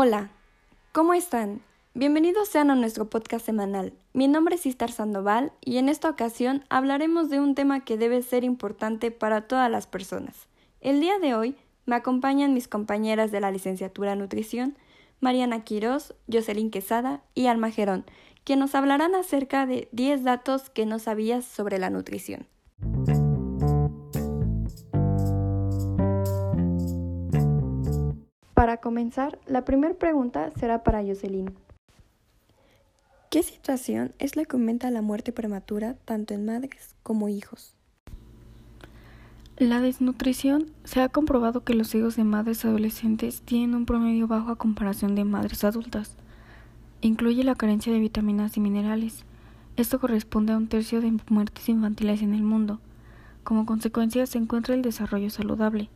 Hola, ¿cómo están? Bienvenidos sean a nuestro podcast semanal. Mi nombre es Istar Sandoval y en esta ocasión hablaremos de un tema que debe ser importante para todas las personas. El día de hoy me acompañan mis compañeras de la licenciatura Nutrición, Mariana Quiroz, Jocelyn Quesada y Alma Gerón, que nos hablarán acerca de 10 datos que no sabías sobre la nutrición. Para comenzar, la primera pregunta será para Jocelyn. ¿Qué situación es la que aumenta la muerte prematura tanto en madres como hijos? La desnutrición se ha comprobado que los hijos de madres adolescentes tienen un promedio bajo a comparación de madres adultas. Incluye la carencia de vitaminas y minerales. Esto corresponde a un tercio de muertes infantiles en el mundo. Como consecuencia se encuentra el desarrollo saludable.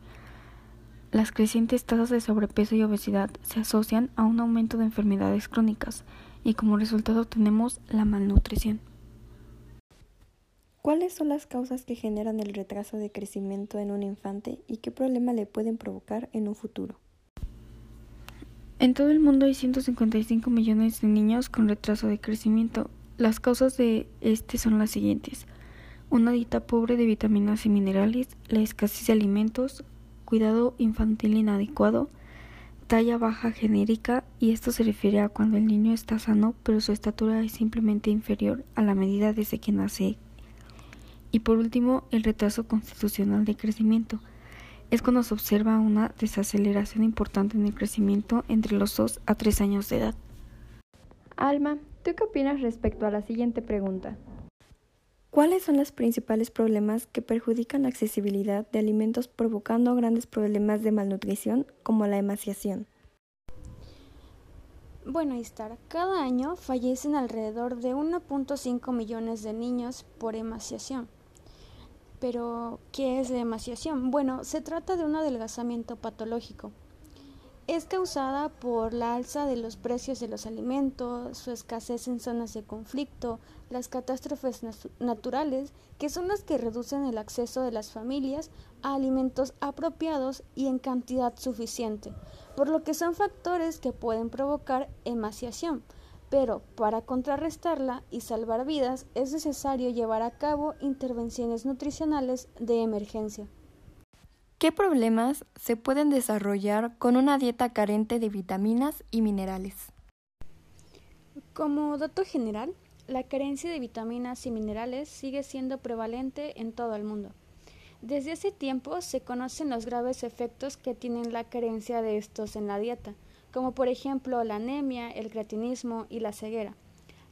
Las crecientes tasas de sobrepeso y obesidad se asocian a un aumento de enfermedades crónicas y como resultado tenemos la malnutrición. ¿Cuáles son las causas que generan el retraso de crecimiento en un infante y qué problema le pueden provocar en un futuro? En todo el mundo hay 155 millones de niños con retraso de crecimiento. Las causas de este son las siguientes. Una dieta pobre de vitaminas y minerales, la escasez de alimentos, cuidado infantil inadecuado, talla baja genérica y esto se refiere a cuando el niño está sano pero su estatura es simplemente inferior a la medida desde que nace. Y por último, el retraso constitucional de crecimiento. Es cuando se observa una desaceleración importante en el crecimiento entre los 2 a 3 años de edad. Alma, ¿tú qué opinas respecto a la siguiente pregunta? ¿Cuáles son los principales problemas que perjudican la accesibilidad de alimentos provocando grandes problemas de malnutrición como la emaciación? Bueno, Istar, cada año fallecen alrededor de 1.5 millones de niños por emaciación. Pero, ¿qué es la emaciación? Bueno, se trata de un adelgazamiento patológico es causada por la alza de los precios de los alimentos, su escasez en zonas de conflicto, las catástrofes naturales, que son las que reducen el acceso de las familias a alimentos apropiados y en cantidad suficiente, por lo que son factores que pueden provocar emaciación. Pero para contrarrestarla y salvar vidas es necesario llevar a cabo intervenciones nutricionales de emergencia. ¿Qué problemas se pueden desarrollar con una dieta carente de vitaminas y minerales? Como dato general, la carencia de vitaminas y minerales sigue siendo prevalente en todo el mundo. Desde hace tiempo se conocen los graves efectos que tienen la carencia de estos en la dieta, como por ejemplo la anemia, el creatinismo y la ceguera.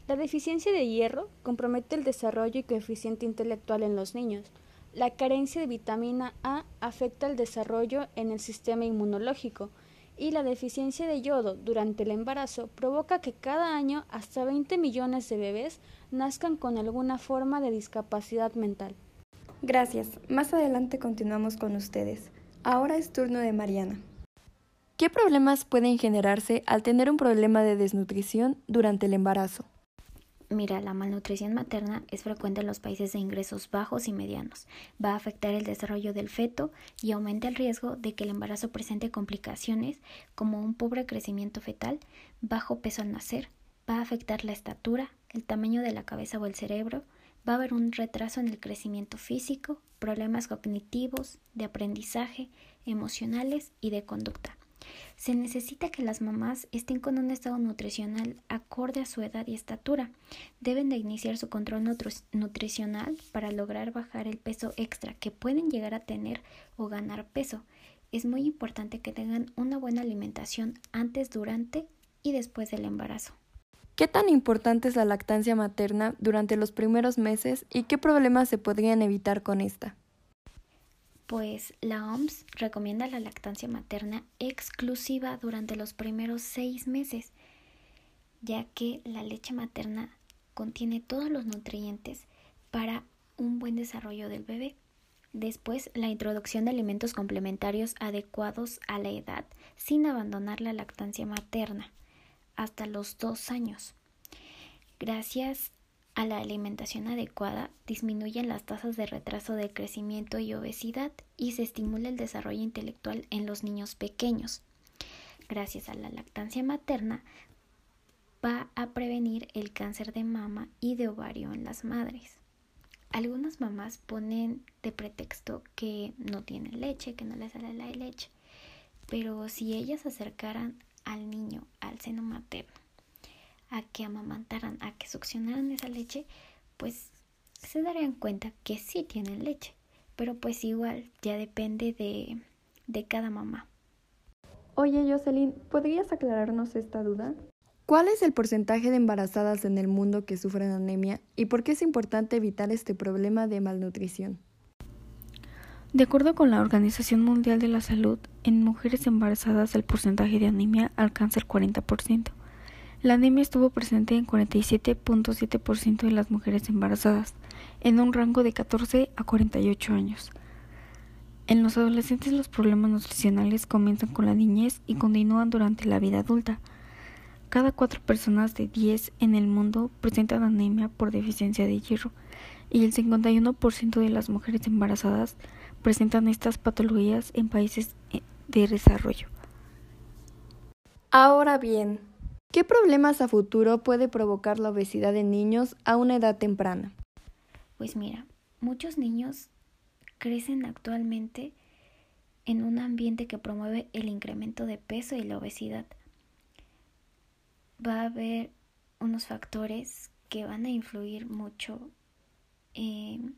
La deficiencia de hierro compromete el desarrollo y coeficiente intelectual en los niños, la carencia de vitamina A afecta el desarrollo en el sistema inmunológico y la deficiencia de yodo durante el embarazo provoca que cada año hasta 20 millones de bebés nazcan con alguna forma de discapacidad mental. Gracias. Más adelante continuamos con ustedes. Ahora es turno de Mariana. ¿Qué problemas pueden generarse al tener un problema de desnutrición durante el embarazo? Mira, la malnutrición materna es frecuente en los países de ingresos bajos y medianos. Va a afectar el desarrollo del feto y aumenta el riesgo de que el embarazo presente complicaciones como un pobre crecimiento fetal, bajo peso al nacer, va a afectar la estatura, el tamaño de la cabeza o el cerebro, va a haber un retraso en el crecimiento físico, problemas cognitivos, de aprendizaje, emocionales y de conducta. Se necesita que las mamás estén con un estado nutricional acorde a su edad y estatura. Deben de iniciar su control nutricional para lograr bajar el peso extra que pueden llegar a tener o ganar peso. Es muy importante que tengan una buena alimentación antes, durante y después del embarazo. ¿Qué tan importante es la lactancia materna durante los primeros meses y qué problemas se podrían evitar con esta? Pues la OMS recomienda la lactancia materna exclusiva durante los primeros seis meses, ya que la leche materna contiene todos los nutrientes para un buen desarrollo del bebé. Después, la introducción de alimentos complementarios adecuados a la edad sin abandonar la lactancia materna hasta los dos años. Gracias a la alimentación adecuada disminuyen las tasas de retraso de crecimiento y obesidad y se estimula el desarrollo intelectual en los niños pequeños. gracias a la lactancia materna, va a prevenir el cáncer de mama y de ovario en las madres. Algunas mamás ponen de pretexto que no tienen leche, que no les sale la leche, pero si ellas acercaran al niño al seno materno, a que amamantaran, a que succionaran esa leche, pues se darían cuenta que sí tienen leche, pero pues igual ya depende de, de cada mamá. Oye, Jocelyn, ¿podrías aclararnos esta duda? ¿Cuál es el porcentaje de embarazadas en el mundo que sufren anemia y por qué es importante evitar este problema de malnutrición? De acuerdo con la Organización Mundial de la Salud, en mujeres embarazadas el porcentaje de anemia alcanza el 40%. La anemia estuvo presente en 47.7% de las mujeres embarazadas, en un rango de 14 a 48 años. En los adolescentes los problemas nutricionales comienzan con la niñez y continúan durante la vida adulta. Cada cuatro personas de 10 en el mundo presentan anemia por deficiencia de hierro y el 51% de las mujeres embarazadas presentan estas patologías en países eh, de desarrollo. Ahora bien, ¿qué problemas a futuro puede provocar la obesidad en niños a una edad temprana? Pues mira, muchos niños crecen actualmente en un ambiente que promueve el incremento de peso y la obesidad va a haber unos factores que van a influir mucho en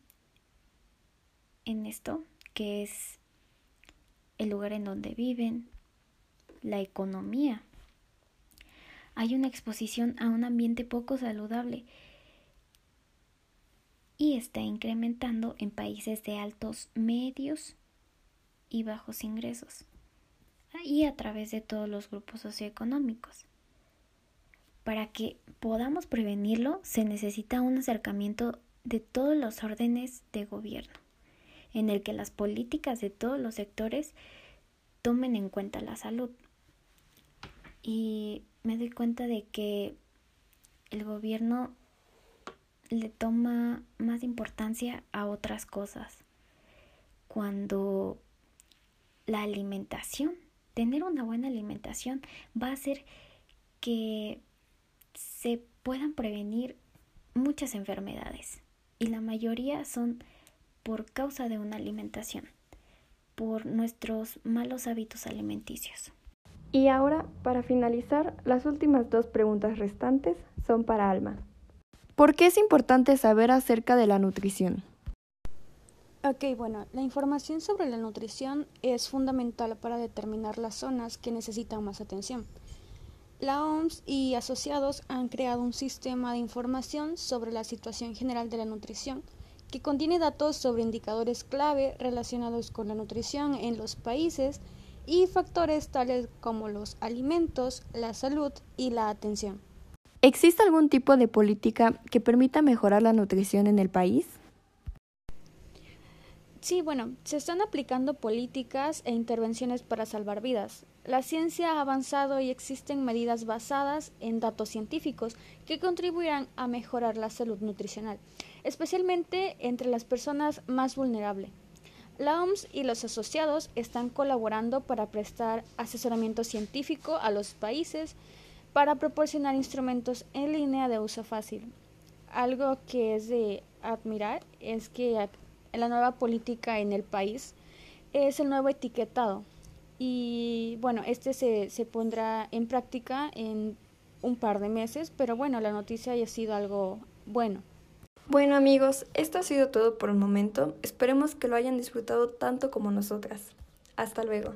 esto, que es el lugar en donde viven, la economía. Hay una exposición a un ambiente poco saludable y está incrementando en países de altos, medios y bajos ingresos y a través de todos los grupos socioeconómicos. Para que podamos prevenirlo se necesita un acercamiento de todos los órdenes de gobierno, en el que las políticas de todos los sectores tomen en cuenta la salud. Y me doy cuenta de que el gobierno le toma más importancia a otras cosas. Cuando la alimentación, tener una buena alimentación va a hacer que se puedan prevenir muchas enfermedades y la mayoría son por causa de una alimentación, por nuestros malos hábitos alimenticios. Y ahora, para finalizar, las últimas dos preguntas restantes son para Alma. ¿Por qué es importante saber acerca de la nutrición? Ok, bueno, la información sobre la nutrición es fundamental para determinar las zonas que necesitan más atención. La OMS y asociados han creado un sistema de información sobre la situación general de la nutrición que contiene datos sobre indicadores clave relacionados con la nutrición en los países y factores tales como los alimentos, la salud y la atención. ¿Existe algún tipo de política que permita mejorar la nutrición en el país? Sí, bueno, se están aplicando políticas e intervenciones para salvar vidas. La ciencia ha avanzado y existen medidas basadas en datos científicos que contribuirán a mejorar la salud nutricional, especialmente entre las personas más vulnerables. La OMS y los asociados están colaborando para prestar asesoramiento científico a los países para proporcionar instrumentos en línea de uso fácil. Algo que es de admirar es que la nueva política en el país es el nuevo etiquetado y bueno, este se, se pondrá en práctica en un par de meses, pero bueno, la noticia haya sido algo bueno. Bueno amigos, esto ha sido todo por el momento. Esperemos que lo hayan disfrutado tanto como nosotras. Hasta luego.